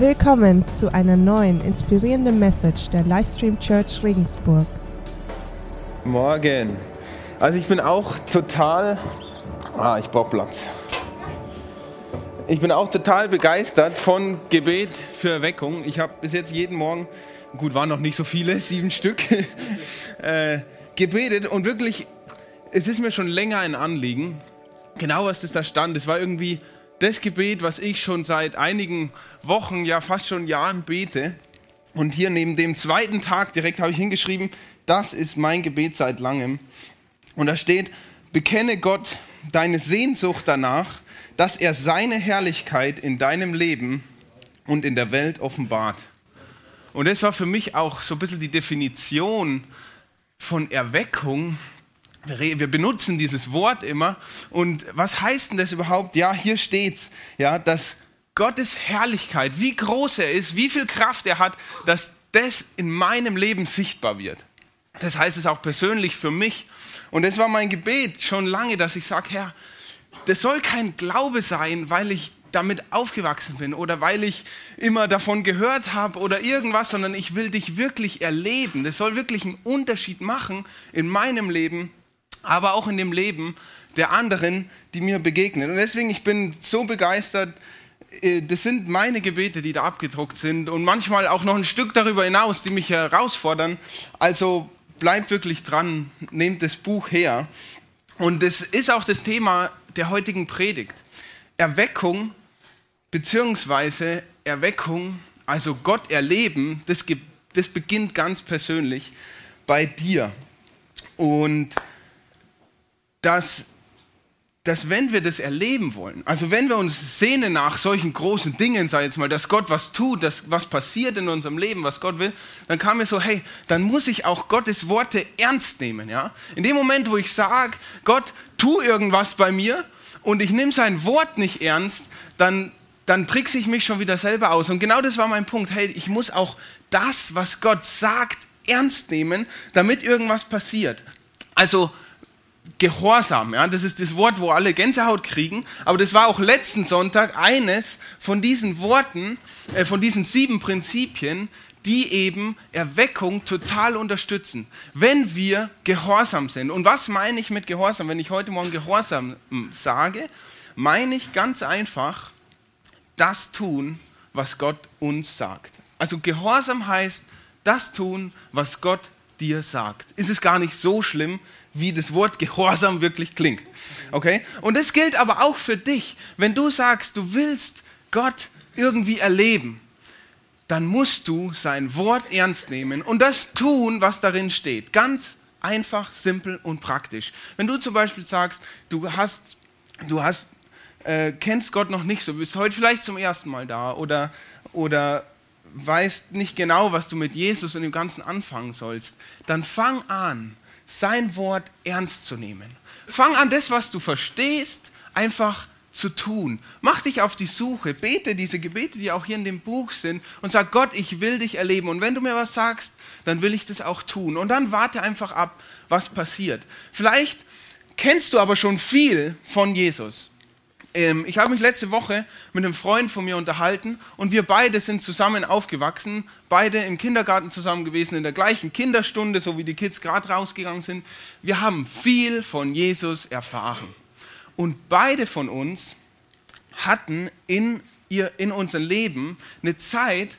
Willkommen zu einer neuen inspirierenden Message der Livestream Church Regensburg. Morgen. Also ich bin auch total. Ah, ich brauche Platz. Ich bin auch total begeistert von Gebet für Erweckung. Ich habe bis jetzt jeden Morgen, gut, waren noch nicht so viele, sieben Stück, äh, gebetet und wirklich, es ist mir schon länger ein Anliegen. Genau was das da stand, es war irgendwie das Gebet, was ich schon seit einigen Wochen, ja fast schon Jahren bete. Und hier neben dem zweiten Tag direkt habe ich hingeschrieben, das ist mein Gebet seit langem. Und da steht, bekenne Gott deine Sehnsucht danach, dass er seine Herrlichkeit in deinem Leben und in der Welt offenbart. Und das war für mich auch so ein bisschen die Definition von Erweckung, wir benutzen dieses Wort immer. Und was heißt denn das überhaupt? Ja, hier steht's, ja, dass Gottes Herrlichkeit, wie groß er ist, wie viel Kraft er hat, dass das in meinem Leben sichtbar wird. Das heißt es auch persönlich für mich. Und das war mein Gebet schon lange, dass ich sage, Herr, das soll kein Glaube sein, weil ich damit aufgewachsen bin oder weil ich immer davon gehört habe oder irgendwas, sondern ich will dich wirklich erleben. Das soll wirklich einen Unterschied machen in meinem Leben aber auch in dem Leben der anderen, die mir begegnen. Und deswegen, ich bin so begeistert, äh, das sind meine Gebete, die da abgedruckt sind und manchmal auch noch ein Stück darüber hinaus, die mich herausfordern. Also bleibt wirklich dran, nehmt das Buch her. Und das ist auch das Thema der heutigen Predigt. Erweckung, beziehungsweise Erweckung, also Gott erleben, das, das beginnt ganz persönlich bei dir. Und dass, dass wenn wir das erleben wollen, also wenn wir uns sehnen nach solchen großen Dingen, sei jetzt mal, dass Gott was tut, dass was passiert in unserem Leben, was Gott will, dann kam mir so, hey, dann muss ich auch Gottes Worte ernst nehmen. Ja? In dem Moment, wo ich sage, Gott, tu irgendwas bei mir und ich nehme sein Wort nicht ernst, dann, dann trickse ich mich schon wieder selber aus. Und genau das war mein Punkt. Hey, ich muss auch das, was Gott sagt, ernst nehmen, damit irgendwas passiert. Also Gehorsam, ja, das ist das Wort, wo alle Gänsehaut kriegen, aber das war auch letzten Sonntag eines von diesen Worten, äh, von diesen sieben Prinzipien, die eben Erweckung total unterstützen, wenn wir gehorsam sind. Und was meine ich mit Gehorsam? Wenn ich heute Morgen Gehorsam hm, sage, meine ich ganz einfach das tun, was Gott uns sagt. Also Gehorsam heißt das tun, was Gott dir sagt. Ist es gar nicht so schlimm, wie das Wort Gehorsam wirklich klingt. Okay? Und das gilt aber auch für dich. Wenn du sagst, du willst Gott irgendwie erleben, dann musst du sein Wort ernst nehmen und das tun, was darin steht. Ganz einfach, simpel und praktisch. Wenn du zum Beispiel sagst, du hast, du hast, äh, kennst Gott noch nicht so, bist heute vielleicht zum ersten Mal da oder, oder weißt nicht genau, was du mit Jesus und dem Ganzen anfangen sollst, dann fang an, sein Wort ernst zu nehmen. Fang an, das, was du verstehst, einfach zu tun. Mach dich auf die Suche, bete diese Gebete, die auch hier in dem Buch sind und sag Gott, ich will dich erleben. Und wenn du mir was sagst, dann will ich das auch tun. Und dann warte einfach ab, was passiert. Vielleicht kennst du aber schon viel von Jesus. Ähm, ich habe mich letzte Woche mit einem Freund von mir unterhalten und wir beide sind zusammen aufgewachsen, beide im Kindergarten zusammen gewesen, in der gleichen Kinderstunde, so wie die Kids gerade rausgegangen sind. Wir haben viel von Jesus erfahren. Und beide von uns hatten in, ihr, in unserem Leben eine Zeit,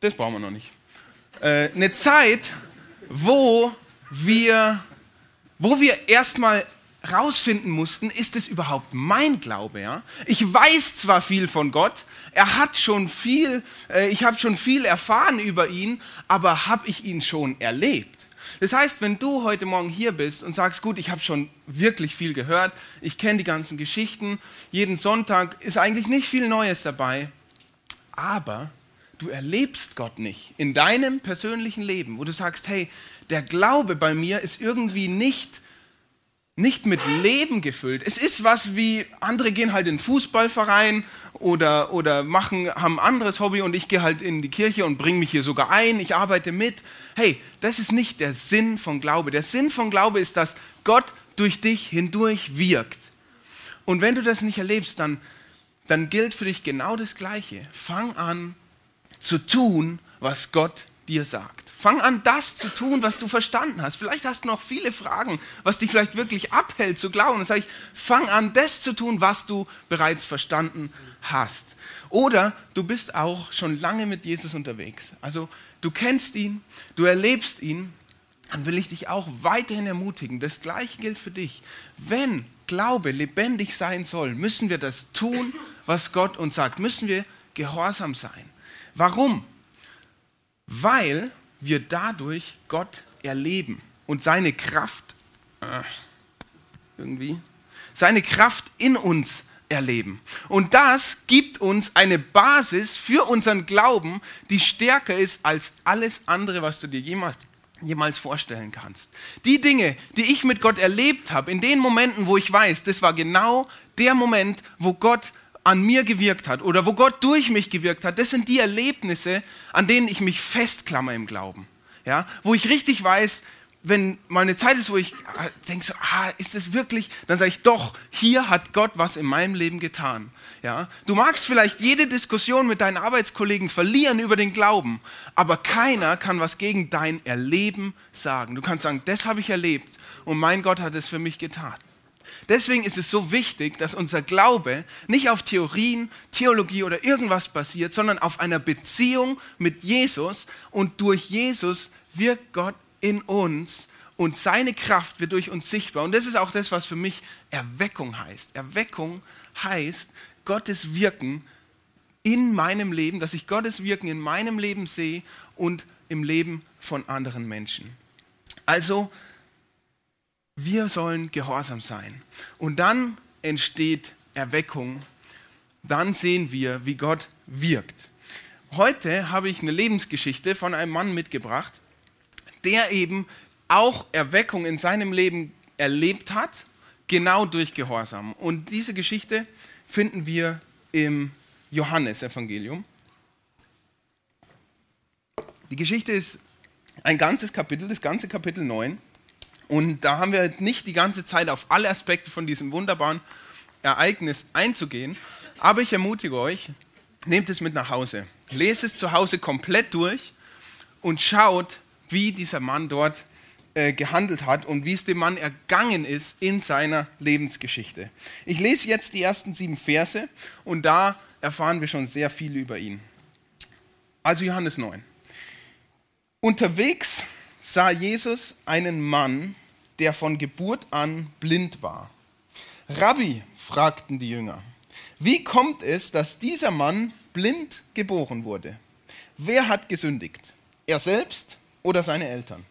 das brauchen wir noch nicht, äh, eine Zeit, wo wir, wo wir erstmal rausfinden mussten, ist es überhaupt mein Glaube? Ja? Ich weiß zwar viel von Gott, er hat schon viel, äh, ich habe schon viel erfahren über ihn, aber habe ich ihn schon erlebt? Das heißt, wenn du heute Morgen hier bist und sagst, gut, ich habe schon wirklich viel gehört, ich kenne die ganzen Geschichten, jeden Sonntag ist eigentlich nicht viel Neues dabei, aber du erlebst Gott nicht in deinem persönlichen Leben, wo du sagst, hey, der Glaube bei mir ist irgendwie nicht nicht mit Leben gefüllt. Es ist was wie, andere gehen halt in Fußballverein oder, oder machen, haben ein anderes Hobby und ich gehe halt in die Kirche und bringe mich hier sogar ein, ich arbeite mit. Hey, das ist nicht der Sinn von Glaube. Der Sinn von Glaube ist, dass Gott durch dich hindurch wirkt. Und wenn du das nicht erlebst, dann, dann gilt für dich genau das Gleiche. Fang an, zu tun, was Gott dir sagt. Fang an, das zu tun, was du verstanden hast. Vielleicht hast du noch viele Fragen, was dich vielleicht wirklich abhält zu glauben. Dann sage ich, fang an, das zu tun, was du bereits verstanden hast. Oder du bist auch schon lange mit Jesus unterwegs. Also du kennst ihn, du erlebst ihn. Dann will ich dich auch weiterhin ermutigen. Das gleiche gilt für dich. Wenn Glaube lebendig sein soll, müssen wir das tun, was Gott uns sagt. Müssen wir gehorsam sein. Warum? Weil wir dadurch Gott erleben und seine Kraft äh, irgendwie, seine Kraft in uns erleben. Und das gibt uns eine Basis für unseren Glauben, die stärker ist als alles andere, was du dir jemals, jemals vorstellen kannst. Die Dinge, die ich mit Gott erlebt habe, in den Momenten, wo ich weiß, das war genau der Moment, wo Gott an mir gewirkt hat oder wo Gott durch mich gewirkt hat, das sind die Erlebnisse, an denen ich mich festklammer im Glauben. Ja? Wo ich richtig weiß, wenn mal eine Zeit ist, wo ich ah, denke, so, ah, ist das wirklich? Dann sage ich, doch, hier hat Gott was in meinem Leben getan. Ja? Du magst vielleicht jede Diskussion mit deinen Arbeitskollegen verlieren über den Glauben, aber keiner kann was gegen dein Erleben sagen. Du kannst sagen, das habe ich erlebt und mein Gott hat es für mich getan. Deswegen ist es so wichtig, dass unser Glaube nicht auf Theorien, Theologie oder irgendwas basiert, sondern auf einer Beziehung mit Jesus und durch Jesus wirkt Gott in uns und seine Kraft wird durch uns sichtbar. Und das ist auch das, was für mich Erweckung heißt. Erweckung heißt Gottes Wirken in meinem Leben, dass ich Gottes Wirken in meinem Leben sehe und im Leben von anderen Menschen. Also wir sollen gehorsam sein. Und dann entsteht Erweckung. Dann sehen wir, wie Gott wirkt. Heute habe ich eine Lebensgeschichte von einem Mann mitgebracht, der eben auch Erweckung in seinem Leben erlebt hat, genau durch Gehorsam. Und diese Geschichte finden wir im Johannesevangelium. Die Geschichte ist ein ganzes Kapitel, das ganze Kapitel 9. Und da haben wir nicht die ganze Zeit auf alle Aspekte von diesem wunderbaren Ereignis einzugehen. Aber ich ermutige euch, nehmt es mit nach Hause. Lest es zu Hause komplett durch und schaut, wie dieser Mann dort äh, gehandelt hat und wie es dem Mann ergangen ist in seiner Lebensgeschichte. Ich lese jetzt die ersten sieben Verse und da erfahren wir schon sehr viel über ihn. Also Johannes 9. Unterwegs sah Jesus einen Mann, der von Geburt an blind war. Rabbi, fragten die Jünger, wie kommt es, dass dieser Mann blind geboren wurde? Wer hat gesündigt? Er selbst oder seine Eltern?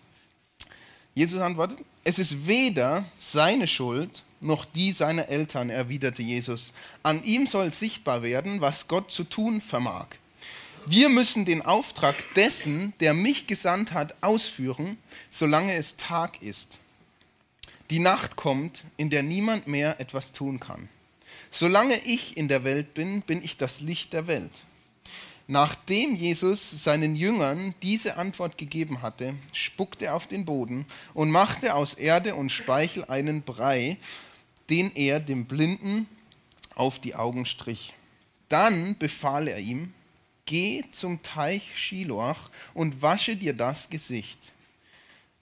Jesus antwortet, es ist weder seine Schuld noch die seiner Eltern, erwiderte Jesus. An ihm soll sichtbar werden, was Gott zu tun vermag. Wir müssen den Auftrag dessen, der mich gesandt hat, ausführen, solange es Tag ist. Die Nacht kommt, in der niemand mehr etwas tun kann. Solange ich in der Welt bin, bin ich das Licht der Welt. Nachdem Jesus seinen Jüngern diese Antwort gegeben hatte, spuckte er auf den Boden und machte aus Erde und Speichel einen Brei, den er dem Blinden auf die Augen strich. Dann befahl er ihm, geh zum Teich Schiloach und wasche dir das Gesicht.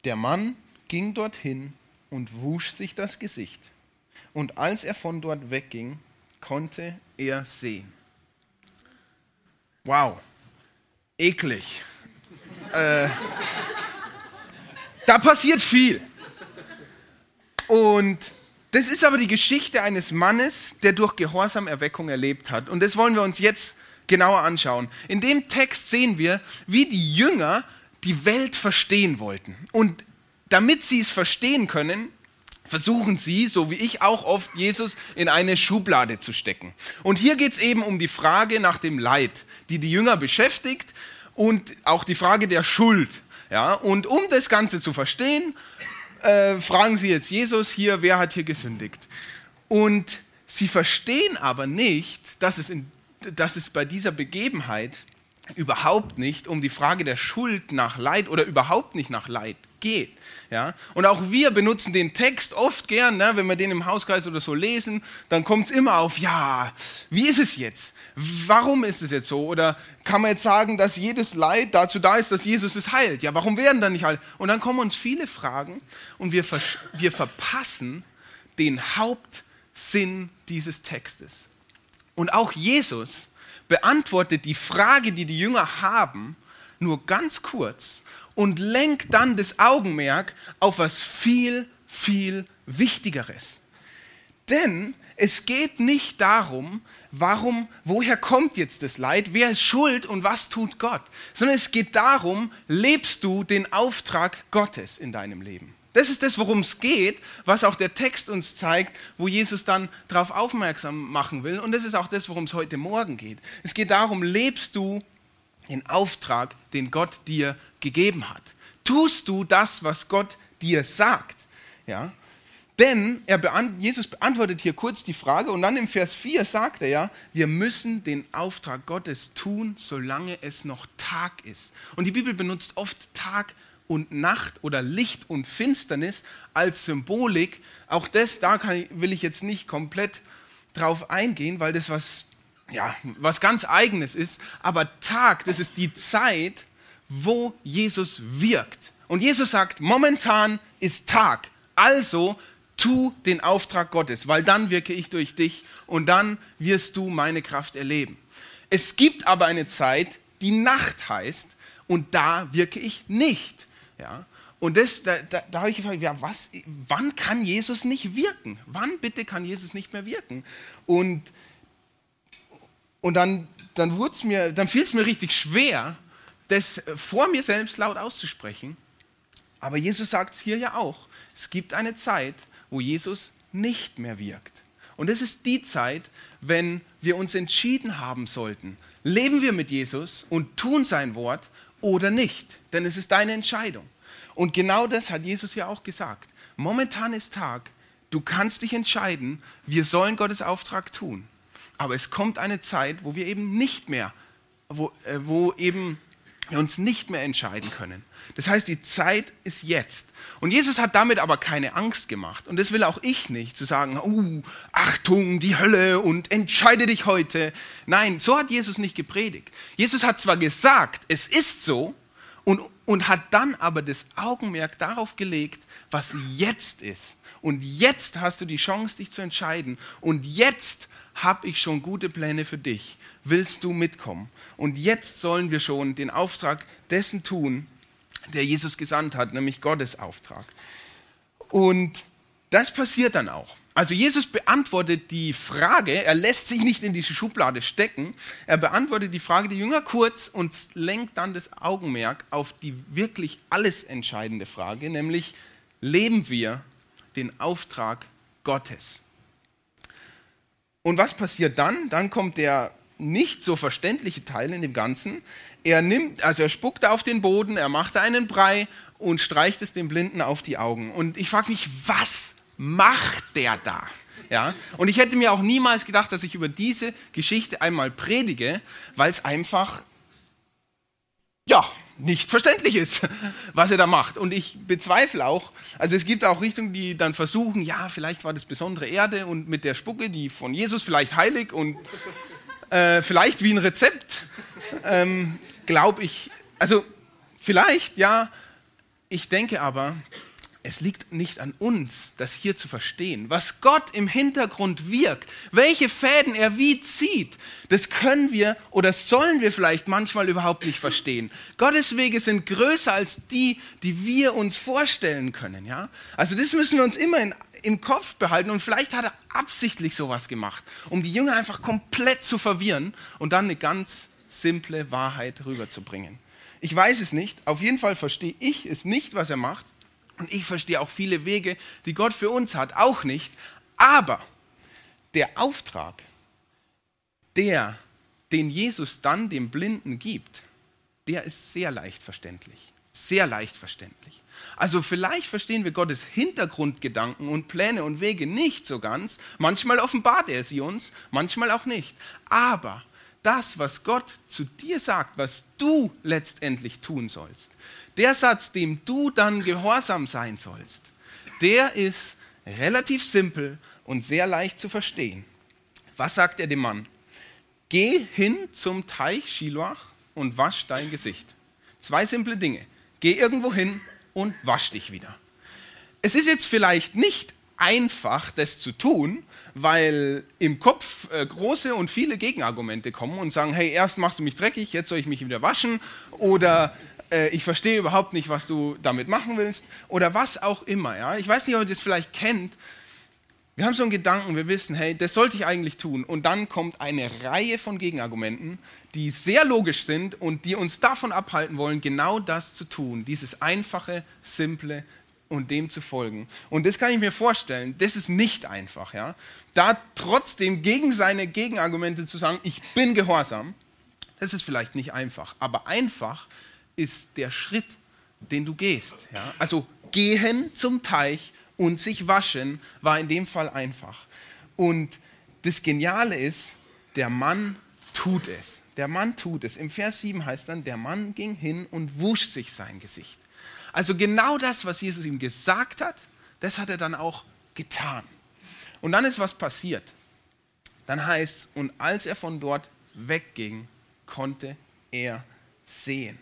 Der Mann ging dorthin und wusch sich das Gesicht. Und als er von dort wegging, konnte er sehen. Wow, eklig. äh, da passiert viel. Und das ist aber die Geschichte eines Mannes, der durch Gehorsam Erweckung erlebt hat. Und das wollen wir uns jetzt genauer anschauen. In dem Text sehen wir, wie die Jünger die Welt verstehen wollten. Und damit sie es verstehen können, versuchen sie, so wie ich auch oft, Jesus in eine Schublade zu stecken. Und hier geht es eben um die Frage nach dem Leid, die die Jünger beschäftigt und auch die Frage der Schuld. Ja? Und um das Ganze zu verstehen, äh, fragen sie jetzt Jesus hier, wer hat hier gesündigt? Und sie verstehen aber nicht, dass es, in, dass es bei dieser Begebenheit überhaupt nicht um die Frage der Schuld nach Leid oder überhaupt nicht nach Leid geht. Ja? Und auch wir benutzen den Text oft gern, ne? wenn wir den im Hauskreis oder so lesen, dann kommt es immer auf, ja, wie ist es jetzt? Warum ist es jetzt so? Oder kann man jetzt sagen, dass jedes Leid dazu da ist, dass Jesus es heilt? Ja, warum werden dann nicht alle? Und dann kommen uns viele Fragen und wir, wir verpassen den Hauptsinn dieses Textes. Und auch Jesus beantwortet die Frage, die die Jünger haben, nur ganz kurz und lenkt dann das Augenmerk auf was viel, viel Wichtigeres. Denn es geht nicht darum, warum, woher kommt jetzt das Leid, wer ist schuld und was tut Gott, sondern es geht darum, lebst du den Auftrag Gottes in deinem Leben. Das ist das, worum es geht, was auch der Text uns zeigt, wo Jesus dann darauf aufmerksam machen will. Und das ist auch das, worum es heute Morgen geht. Es geht darum, lebst du den Auftrag, den Gott dir gegeben hat. Tust du das, was Gott dir sagt? Ja? Denn beant Jesus beantwortet hier kurz die Frage und dann im Vers 4 sagt er ja, wir müssen den Auftrag Gottes tun, solange es noch Tag ist. Und die Bibel benutzt oft Tag und Nacht oder Licht und Finsternis als Symbolik. Auch das, da kann, will ich jetzt nicht komplett drauf eingehen, weil das was ja, was ganz eigenes ist, aber Tag, das ist die Zeit, wo Jesus wirkt. Und Jesus sagt, momentan ist Tag, also tu den Auftrag Gottes, weil dann wirke ich durch dich und dann wirst du meine Kraft erleben. Es gibt aber eine Zeit, die Nacht heißt und da wirke ich nicht. Ja? Und das, da, da, da habe ich gefragt, ja, was, wann kann Jesus nicht wirken? Wann bitte kann Jesus nicht mehr wirken? Und und dann, dann, dann fiel es mir richtig schwer, das vor mir selbst laut auszusprechen. Aber Jesus sagt es hier ja auch. Es gibt eine Zeit, wo Jesus nicht mehr wirkt. Und es ist die Zeit, wenn wir uns entschieden haben sollten, leben wir mit Jesus und tun sein Wort oder nicht. Denn es ist deine Entscheidung. Und genau das hat Jesus ja auch gesagt. Momentan ist Tag, du kannst dich entscheiden, wir sollen Gottes Auftrag tun. Aber es kommt eine Zeit, wo wir eben nicht mehr, wo, äh, wo eben wir uns nicht mehr entscheiden können. Das heißt, die Zeit ist jetzt. Und Jesus hat damit aber keine Angst gemacht. Und das will auch ich nicht, zu sagen, uh, Achtung, die Hölle und entscheide dich heute. Nein, so hat Jesus nicht gepredigt. Jesus hat zwar gesagt, es ist so, und, und hat dann aber das Augenmerk darauf gelegt, was jetzt ist. Und jetzt hast du die Chance, dich zu entscheiden. Und jetzt habe ich schon gute Pläne für dich. Willst du mitkommen? Und jetzt sollen wir schon den Auftrag dessen tun, der Jesus gesandt hat, nämlich Gottes Auftrag. Und das passiert dann auch. Also Jesus beantwortet die Frage, er lässt sich nicht in diese Schublade stecken, er beantwortet die Frage der Jünger kurz und lenkt dann das Augenmerk auf die wirklich alles entscheidende Frage, nämlich leben wir den Auftrag Gottes? Und was passiert dann? Dann kommt der nicht so verständliche Teil in dem Ganzen. Er nimmt, also er spuckt auf den Boden, er macht einen Brei und streicht es dem Blinden auf die Augen. Und ich frage mich, was macht der da? Ja? Und ich hätte mir auch niemals gedacht, dass ich über diese Geschichte einmal predige, weil es einfach, ja, nicht verständlich ist, was er da macht. Und ich bezweifle auch, also es gibt auch Richtungen, die dann versuchen, ja, vielleicht war das besondere Erde und mit der Spucke, die von Jesus vielleicht heilig und äh, vielleicht wie ein Rezept, ähm, glaube ich, also vielleicht, ja, ich denke aber, es liegt nicht an uns, das hier zu verstehen. Was Gott im Hintergrund wirkt, welche Fäden er wie zieht, das können wir oder sollen wir vielleicht manchmal überhaupt nicht verstehen. Gottes Wege sind größer als die, die wir uns vorstellen können. Ja? Also das müssen wir uns immer in, im Kopf behalten und vielleicht hat er absichtlich sowas gemacht, um die Jünger einfach komplett zu verwirren und dann eine ganz simple Wahrheit rüberzubringen. Ich weiß es nicht, auf jeden Fall verstehe ich es nicht, was er macht. Und ich verstehe auch viele Wege, die Gott für uns hat, auch nicht. Aber der Auftrag, der, den Jesus dann dem Blinden gibt, der ist sehr leicht verständlich. Sehr leicht verständlich. Also vielleicht verstehen wir Gottes Hintergrundgedanken und Pläne und Wege nicht so ganz. Manchmal offenbart er sie uns, manchmal auch nicht. Aber das, was Gott zu dir sagt, was du letztendlich tun sollst, der Satz, dem du dann gehorsam sein sollst, der ist relativ simpel und sehr leicht zu verstehen. Was sagt er dem Mann? Geh hin zum Teich Shiloach und wasch dein Gesicht. Zwei simple Dinge. Geh irgendwo hin und wasch dich wieder. Es ist jetzt vielleicht nicht einfach, das zu tun, weil im Kopf äh, große und viele Gegenargumente kommen und sagen, hey, erst machst du mich dreckig, jetzt soll ich mich wieder waschen oder äh, ich verstehe überhaupt nicht, was du damit machen willst oder was auch immer. Ja? Ich weiß nicht, ob ihr das vielleicht kennt. Wir haben so einen Gedanken, wir wissen, hey, das sollte ich eigentlich tun. Und dann kommt eine Reihe von Gegenargumenten, die sehr logisch sind und die uns davon abhalten wollen, genau das zu tun. Dieses einfache, simple, und dem zu folgen. Und das kann ich mir vorstellen, das ist nicht einfach. Ja? Da trotzdem gegen seine Gegenargumente zu sagen, ich bin gehorsam, das ist vielleicht nicht einfach. Aber einfach ist der Schritt, den du gehst. Ja? Also gehen zum Teich und sich waschen war in dem Fall einfach. Und das Geniale ist, der Mann tut es. Der Mann tut es. Im Vers 7 heißt dann, der Mann ging hin und wusch sich sein Gesicht. Also genau das, was Jesus ihm gesagt hat, das hat er dann auch getan. Und dann ist was passiert. Dann heißt es, und als er von dort wegging, konnte er sehen.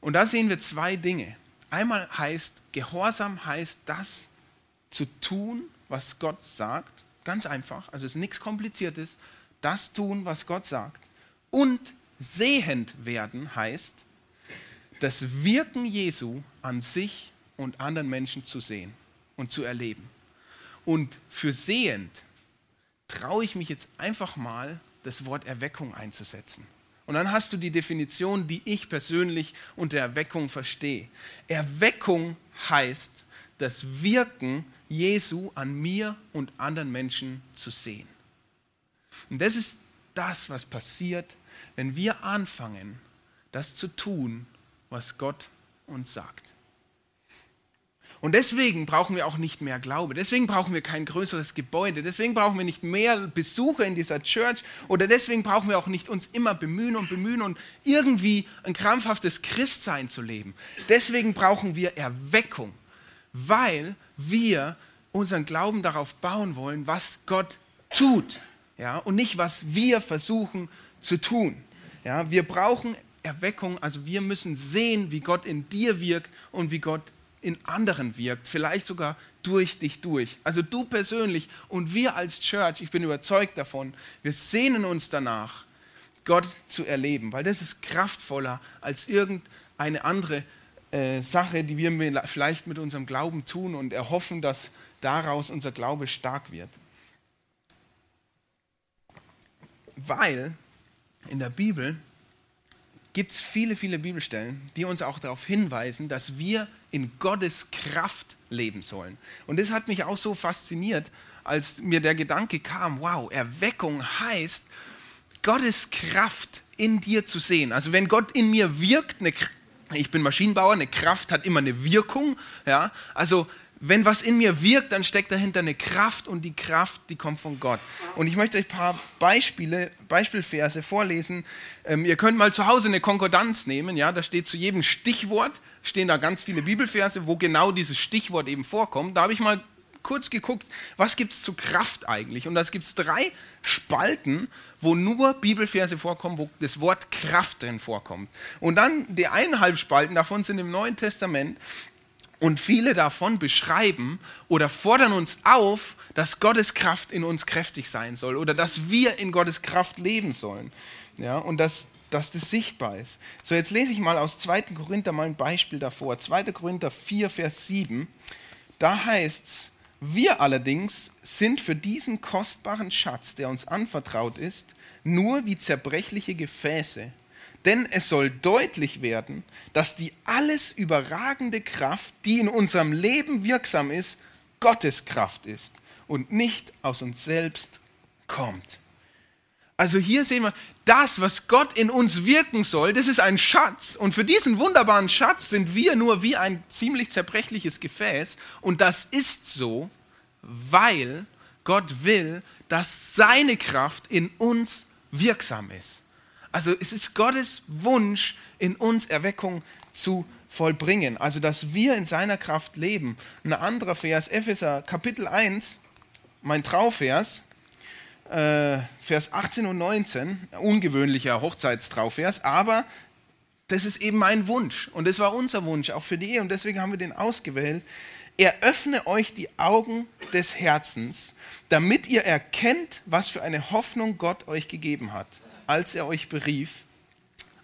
Und da sehen wir zwei Dinge. Einmal heißt, Gehorsam heißt das zu tun, was Gott sagt. Ganz einfach, also es ist nichts Kompliziertes. Das tun, was Gott sagt. Und sehend werden heißt, das Wirken Jesu an sich und anderen Menschen zu sehen und zu erleben. Und für sehend traue ich mich jetzt einfach mal, das Wort Erweckung einzusetzen. Und dann hast du die Definition, die ich persönlich unter Erweckung verstehe. Erweckung heißt, das Wirken Jesu an mir und anderen Menschen zu sehen. Und das ist das, was passiert, wenn wir anfangen, das zu tun, was Gott uns sagt. Und deswegen brauchen wir auch nicht mehr Glaube. Deswegen brauchen wir kein größeres Gebäude. Deswegen brauchen wir nicht mehr Besucher in dieser Church. Oder deswegen brauchen wir auch nicht uns immer bemühen und bemühen und irgendwie ein krampfhaftes Christsein zu leben. Deswegen brauchen wir Erweckung, weil wir unseren Glauben darauf bauen wollen, was Gott tut. Ja, und nicht, was wir versuchen zu tun. Ja, wir brauchen Erweckung, also wir müssen sehen, wie Gott in dir wirkt und wie Gott in anderen wirkt, vielleicht sogar durch dich durch. Also du persönlich und wir als Church, ich bin überzeugt davon, wir sehnen uns danach, Gott zu erleben, weil das ist kraftvoller als irgendeine andere äh, Sache, die wir vielleicht mit unserem Glauben tun und erhoffen, dass daraus unser Glaube stark wird. Weil in der Bibel gibt es viele, viele Bibelstellen, die uns auch darauf hinweisen, dass wir in Gottes Kraft leben sollen. Und das hat mich auch so fasziniert, als mir der Gedanke kam, wow, Erweckung heißt, Gottes Kraft in dir zu sehen. Also wenn Gott in mir wirkt, eine, ich bin Maschinenbauer, eine Kraft hat immer eine Wirkung. Ja? Also wenn was in mir wirkt, dann steckt dahinter eine Kraft und die Kraft, die kommt von Gott. Und ich möchte euch ein paar Beispiele, Beispielverse vorlesen. Ähm, ihr könnt mal zu Hause eine Konkordanz nehmen, ja, da steht zu jedem Stichwort, stehen da ganz viele Bibelverse, wo genau dieses Stichwort eben vorkommt. Da habe ich mal kurz geguckt, was gibt es zu Kraft eigentlich? Und da gibt es drei Spalten, wo nur Bibelverse vorkommen, wo das Wort Kraft drin vorkommt. Und dann die eineinhalb Spalten davon sind im Neuen Testament und viele davon beschreiben oder fordern uns auf, dass Gottes Kraft in uns kräftig sein soll oder dass wir in Gottes Kraft leben sollen. Ja, und dass, dass das sichtbar ist. So, jetzt lese ich mal aus 2. Korinther mal ein Beispiel davor. 2. Korinther 4, Vers 7. Da heißt es, wir allerdings sind für diesen kostbaren Schatz, der uns anvertraut ist, nur wie zerbrechliche Gefäße denn es soll deutlich werden, dass die alles überragende Kraft, die in unserem Leben wirksam ist, Gottes Kraft ist und nicht aus uns selbst kommt. Also hier sehen wir, das, was Gott in uns wirken soll, das ist ein Schatz. Und für diesen wunderbaren Schatz sind wir nur wie ein ziemlich zerbrechliches Gefäß. Und das ist so, weil Gott will, dass seine Kraft in uns wirksam ist. Also es ist Gottes Wunsch, in uns Erweckung zu vollbringen. Also dass wir in seiner Kraft leben. Ein anderer Vers, Epheser Kapitel 1, mein Trauvers, äh, Vers 18 und 19, ungewöhnlicher Hochzeitstrauvers, aber das ist eben mein Wunsch und das war unser Wunsch, auch für die Ehe und deswegen haben wir den ausgewählt. Er öffne euch die Augen des Herzens, damit ihr erkennt, was für eine Hoffnung Gott euch gegeben hat, als er euch berief,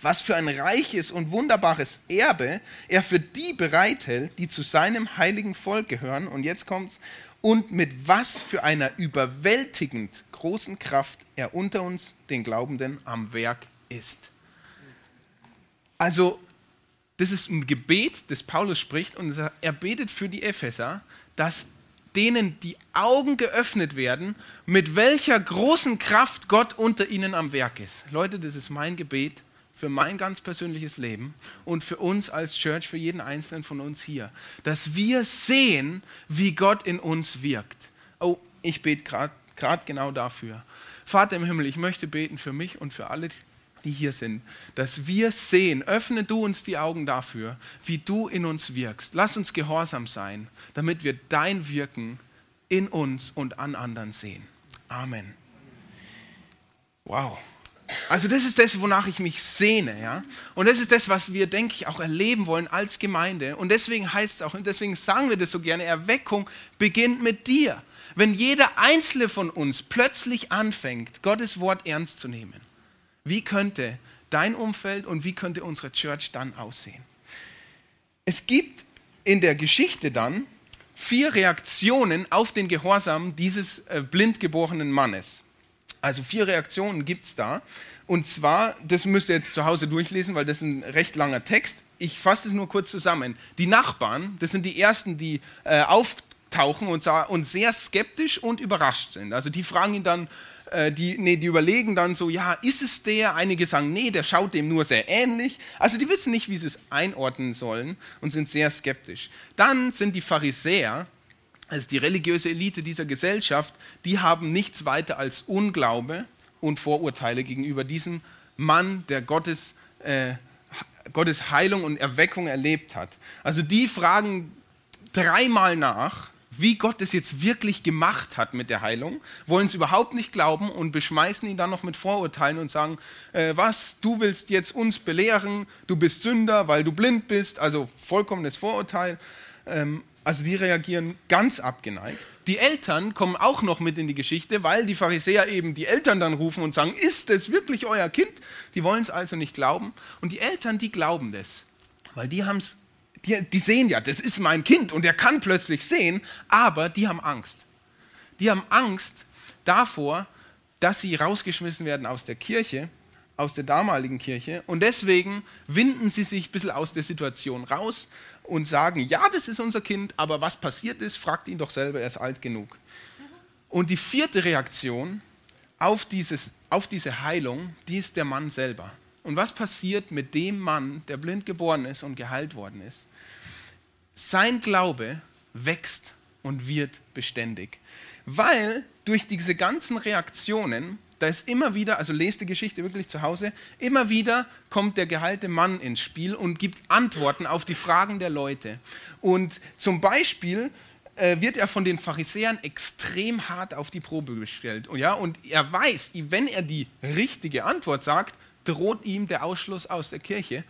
was für ein reiches und wunderbares Erbe er für die bereithält, die zu seinem heiligen Volk gehören. Und jetzt kommt's. Und mit was für einer überwältigend großen Kraft er unter uns, den Glaubenden, am Werk ist. Also das ist ein Gebet, das Paulus spricht und er betet für die Epheser, dass denen die Augen geöffnet werden, mit welcher großen Kraft Gott unter ihnen am Werk ist. Leute, das ist mein Gebet für mein ganz persönliches Leben und für uns als Church, für jeden einzelnen von uns hier, dass wir sehen, wie Gott in uns wirkt. Oh, ich bete gerade genau dafür. Vater im Himmel, ich möchte beten für mich und für alle, die hier sind, dass wir sehen, öffne du uns die Augen dafür, wie du in uns wirkst. Lass uns gehorsam sein, damit wir dein Wirken in uns und an anderen sehen. Amen. Wow. Also das ist das, wonach ich mich sehne, ja. Und das ist das, was wir, denke ich, auch erleben wollen als Gemeinde. Und deswegen heißt es auch, und deswegen sagen wir das so gerne, Erweckung beginnt mit dir. Wenn jeder einzelne von uns plötzlich anfängt, Gottes Wort ernst zu nehmen, wie könnte dein Umfeld und wie könnte unsere Church dann aussehen? Es gibt in der Geschichte dann vier Reaktionen auf den Gehorsam dieses äh, blind geborenen Mannes. Also vier Reaktionen gibt es da. Und zwar, das müsst ihr jetzt zu Hause durchlesen, weil das ein recht langer Text. Ich fasse es nur kurz zusammen. Die Nachbarn, das sind die ersten, die äh, auftauchen und, und sehr skeptisch und überrascht sind. Also die fragen ihn dann, äh, die, nee, die überlegen dann so, ja, ist es der? Einige sagen, nee, der schaut dem nur sehr ähnlich. Also die wissen nicht, wie sie es einordnen sollen und sind sehr skeptisch. Dann sind die Pharisäer, also die religiöse Elite dieser Gesellschaft, die haben nichts weiter als Unglaube und Vorurteile gegenüber diesem Mann, der Gottes, äh, Gottes Heilung und Erweckung erlebt hat. Also die fragen dreimal nach, wie Gott es jetzt wirklich gemacht hat mit der Heilung, wollen es überhaupt nicht glauben und beschmeißen ihn dann noch mit Vorurteilen und sagen, äh, was, du willst jetzt uns belehren, du bist Sünder, weil du blind bist, also vollkommenes Vorurteil. Ähm, also die reagieren ganz abgeneigt. Die Eltern kommen auch noch mit in die Geschichte, weil die Pharisäer eben die Eltern dann rufen und sagen, ist es wirklich euer Kind? Die wollen es also nicht glauben. Und die Eltern, die glauben das, weil die haben es die, die sehen ja, das ist mein Kind und er kann plötzlich sehen, aber die haben Angst. Die haben Angst davor, dass sie rausgeschmissen werden aus der Kirche, aus der damaligen Kirche. Und deswegen winden sie sich ein bisschen aus der Situation raus und sagen, ja, das ist unser Kind, aber was passiert ist, fragt ihn doch selber, er ist alt genug. Und die vierte Reaktion auf, dieses, auf diese Heilung, die ist der Mann selber. Und was passiert mit dem Mann, der blind geboren ist und geheilt worden ist? Sein Glaube wächst und wird beständig. Weil durch diese ganzen Reaktionen, da ist immer wieder, also lest die Geschichte wirklich zu Hause, immer wieder kommt der geheilte Mann ins Spiel und gibt Antworten auf die Fragen der Leute. Und zum Beispiel äh, wird er von den Pharisäern extrem hart auf die Probe gestellt. Und, ja, und er weiß, wenn er die richtige Antwort sagt, droht ihm der Ausschluss aus der Kirche.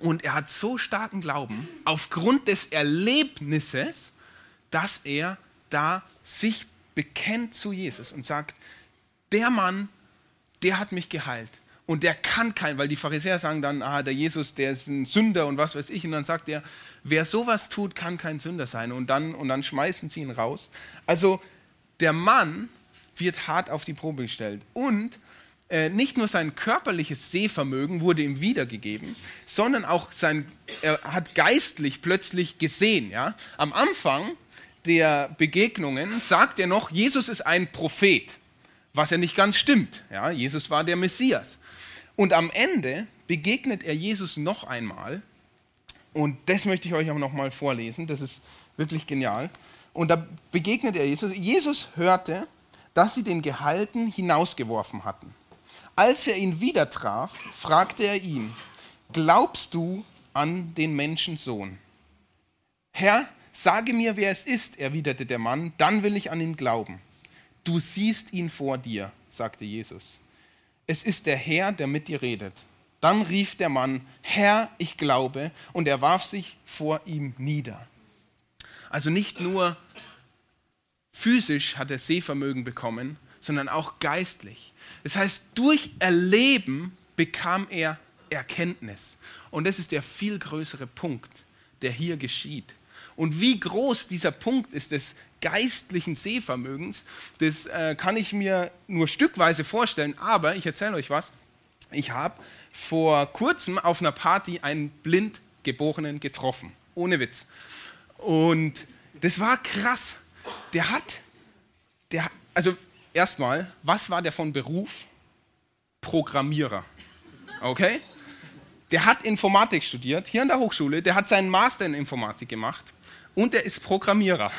Und er hat so starken Glauben aufgrund des Erlebnisses, dass er da sich bekennt zu Jesus und sagt, der Mann, der hat mich geheilt. Und der kann kein, weil die Pharisäer sagen dann, ah, der Jesus, der ist ein Sünder und was weiß ich. Und dann sagt er, wer sowas tut, kann kein Sünder sein. Und dann, und dann schmeißen sie ihn raus. Also der Mann wird hart auf die Probe gestellt. Und äh, nicht nur sein körperliches Sehvermögen wurde ihm wiedergegeben, sondern auch sein, er hat geistlich plötzlich gesehen. Ja? Am Anfang der Begegnungen sagt er noch, Jesus ist ein Prophet, was ja nicht ganz stimmt. Ja? Jesus war der Messias. Und am Ende begegnet er Jesus noch einmal. Und das möchte ich euch auch noch mal vorlesen. Das ist wirklich genial. Und da begegnet er Jesus. Jesus hörte, dass sie den Gehalten hinausgeworfen hatten. Als er ihn wieder traf, fragte er ihn, glaubst du an den Menschensohn? Herr, sage mir, wer es ist, erwiderte der Mann, dann will ich an ihn glauben. Du siehst ihn vor dir, sagte Jesus. Es ist der Herr, der mit dir redet. Dann rief der Mann, Herr, ich glaube, und er warf sich vor ihm nieder. Also nicht nur physisch hat er Sehvermögen bekommen, sondern auch geistlich. Das heißt, durch Erleben bekam er Erkenntnis. Und das ist der viel größere Punkt, der hier geschieht. Und wie groß dieser Punkt ist des geistlichen Sehvermögens, das äh, kann ich mir nur stückweise vorstellen. Aber ich erzähle euch was. Ich habe vor kurzem auf einer Party einen Blindgeborenen getroffen. Ohne Witz. Und das war krass. Der hat, der, also erstmal, was war der von Beruf? Programmierer. Okay? Der hat Informatik studiert, hier an der Hochschule, der hat seinen Master in Informatik gemacht und der ist Programmierer.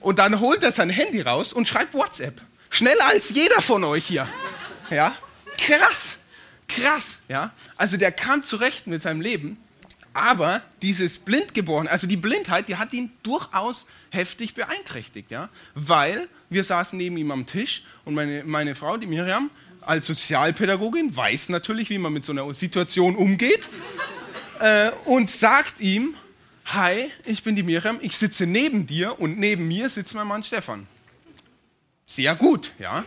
Und dann holt er sein Handy raus und schreibt WhatsApp. Schneller als jeder von euch hier. Ja? Krass. Krass. Ja? Also der kam zurecht mit seinem Leben aber dieses Blindgeboren, also die Blindheit, die hat ihn durchaus heftig beeinträchtigt, ja? weil wir saßen neben ihm am Tisch und meine, meine Frau, die Miriam, als Sozialpädagogin weiß natürlich, wie man mit so einer Situation umgeht äh, und sagt ihm, hi, ich bin die Miriam, ich sitze neben dir und neben mir sitzt mein Mann Stefan. Sehr gut, ja.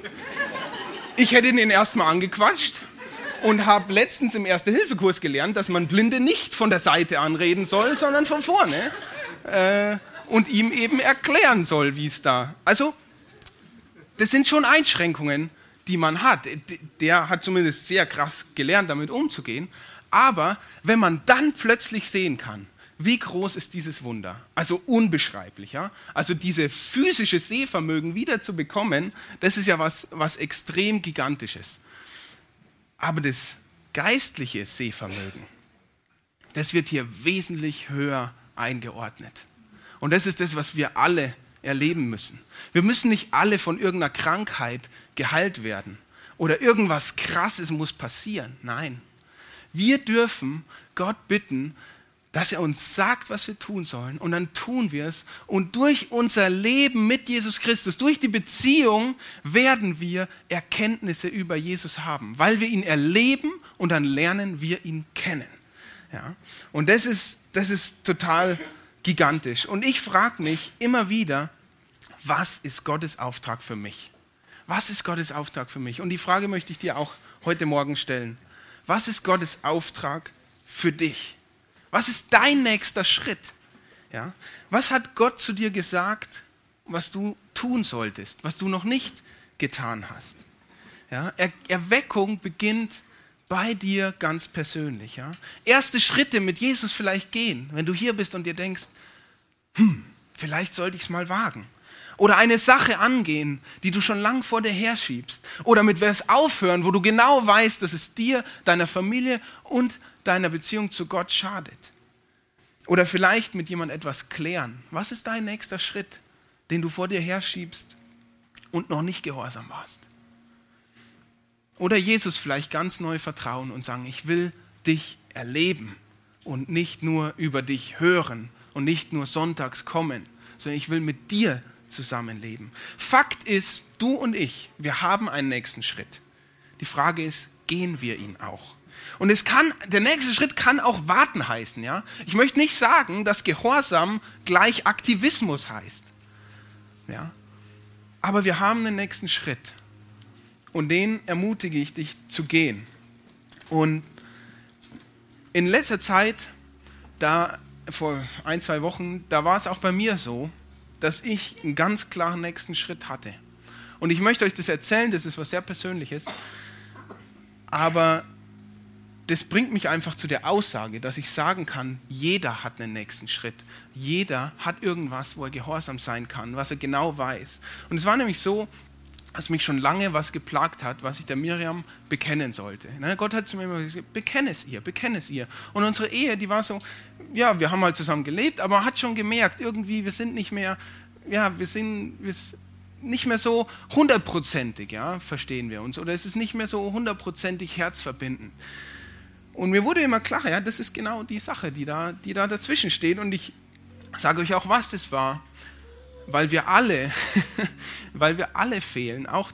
Ich hätte ihn erstmal angequatscht und habe letztens im Erste-Hilfe-Kurs gelernt, dass man Blinde nicht von der Seite anreden soll, sondern von vorne. Äh, und ihm eben erklären soll, wie es da. Also, das sind schon Einschränkungen, die man hat. Der hat zumindest sehr krass gelernt, damit umzugehen. Aber wenn man dann plötzlich sehen kann, wie groß ist dieses Wunder? Also unbeschreiblich. Ja? Also diese physische Sehvermögen wieder zu bekommen, das ist ja was, was extrem gigantisches. Aber das geistliche Sehvermögen, das wird hier wesentlich höher eingeordnet. Und das ist das, was wir alle erleben müssen. Wir müssen nicht alle von irgendeiner Krankheit geheilt werden oder irgendwas Krasses muss passieren. Nein. Wir dürfen Gott bitten, dass er uns sagt, was wir tun sollen und dann tun wir es und durch unser Leben mit Jesus Christus, durch die Beziehung werden wir Erkenntnisse über Jesus haben, weil wir ihn erleben und dann lernen wir ihn kennen. Ja? Und das ist, das ist total gigantisch. Und ich frage mich immer wieder, was ist Gottes Auftrag für mich? Was ist Gottes Auftrag für mich? Und die Frage möchte ich dir auch heute Morgen stellen. Was ist Gottes Auftrag für dich? Was ist dein nächster Schritt? Ja? Was hat Gott zu dir gesagt, was du tun solltest, was du noch nicht getan hast? Ja? Er Erweckung beginnt bei dir ganz persönlich. Ja? Erste Schritte mit Jesus vielleicht gehen, wenn du hier bist und dir denkst, hm, vielleicht sollte ich es mal wagen. Oder eine Sache angehen, die du schon lang vor dir herschiebst. Oder mit was aufhören, wo du genau weißt, dass es dir, deiner Familie und deiner Beziehung zu Gott schadet. Oder vielleicht mit jemand etwas klären. Was ist dein nächster Schritt, den du vor dir herschiebst und noch nicht gehorsam warst? Oder Jesus vielleicht ganz neu vertrauen und sagen, ich will dich erleben und nicht nur über dich hören und nicht nur sonntags kommen, sondern ich will mit dir zusammenleben. Fakt ist, du und ich, wir haben einen nächsten Schritt. Die Frage ist, gehen wir ihn auch? Und es kann, der nächste Schritt kann auch warten heißen, ja. Ich möchte nicht sagen, dass Gehorsam gleich Aktivismus heißt, ja. Aber wir haben den nächsten Schritt. Und den ermutige ich dich zu gehen. Und in letzter Zeit, da vor ein, zwei Wochen, da war es auch bei mir so, dass ich einen ganz klaren nächsten Schritt hatte. Und ich möchte euch das erzählen, das ist was sehr Persönliches. Aber das bringt mich einfach zu der Aussage, dass ich sagen kann, jeder hat einen nächsten Schritt. Jeder hat irgendwas, wo er gehorsam sein kann, was er genau weiß. Und es war nämlich so, dass mich schon lange was geplagt hat, was ich der Miriam bekennen sollte. Ne, Gott hat zu mir immer gesagt, bekenne es ihr, bekenne es ihr. Und unsere Ehe, die war so, ja, wir haben halt zusammen gelebt, aber man hat schon gemerkt, irgendwie, wir sind nicht mehr, ja, wir sind, wir, nicht mehr so hundertprozentig, ja, verstehen wir uns, oder es ist nicht mehr so hundertprozentig herzverbindend. Und mir wurde immer klar, ja, das ist genau die Sache, die da, die da dazwischen steht. Und ich sage euch auch, was das war, weil wir alle, weil wir alle fehlen, auch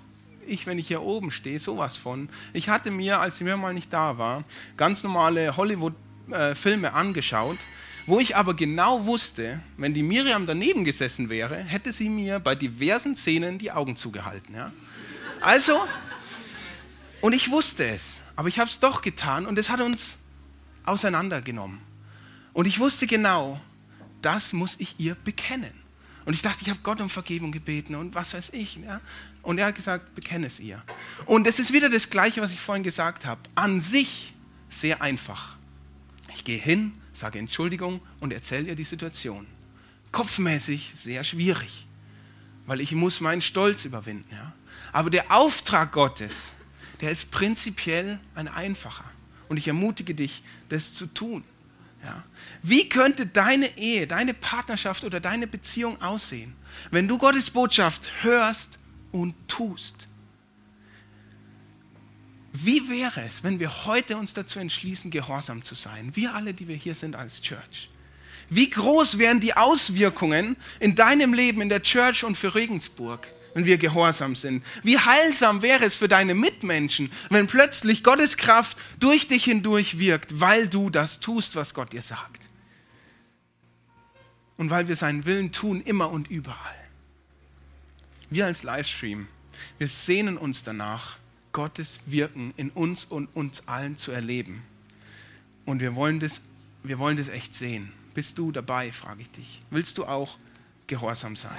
ich, wenn ich hier oben stehe, sowas von. Ich hatte mir, als ich mir mal nicht da war, ganz normale Hollywood-Filme angeschaut, wo ich aber genau wusste, wenn die Miriam daneben gesessen wäre, hätte sie mir bei diversen Szenen die Augen zugehalten. Ja? Also, und ich wusste es, aber ich habe es doch getan und es hat uns auseinandergenommen. Und ich wusste genau, das muss ich ihr bekennen. Und ich dachte, ich habe Gott um Vergebung gebeten und was weiß ich. Ja? Und er hat gesagt, bekenne es ihr. Und es ist wieder das Gleiche, was ich vorhin gesagt habe. An sich sehr einfach. Ich gehe hin, sage Entschuldigung und erzähle ihr die Situation. Kopfmäßig sehr schwierig, weil ich muss meinen Stolz überwinden. Ja? Aber der Auftrag Gottes, der ist prinzipiell ein einfacher. Und ich ermutige dich, das zu tun. Ja? Wie könnte deine Ehe, deine Partnerschaft oder deine Beziehung aussehen, wenn du Gottes Botschaft hörst und tust? Wie wäre es, wenn wir heute uns dazu entschließen, gehorsam zu sein? Wir alle, die wir hier sind als Church. Wie groß wären die Auswirkungen in deinem Leben in der Church und für Regensburg, wenn wir gehorsam sind? Wie heilsam wäre es für deine Mitmenschen, wenn plötzlich Gottes Kraft durch dich hindurch wirkt, weil du das tust, was Gott dir sagt? Und weil wir seinen Willen tun, immer und überall. Wir als Livestream, wir sehnen uns danach, Gottes Wirken in uns und uns allen zu erleben. Und wir wollen das, wir wollen das echt sehen. Bist du dabei, frage ich dich. Willst du auch gehorsam sein?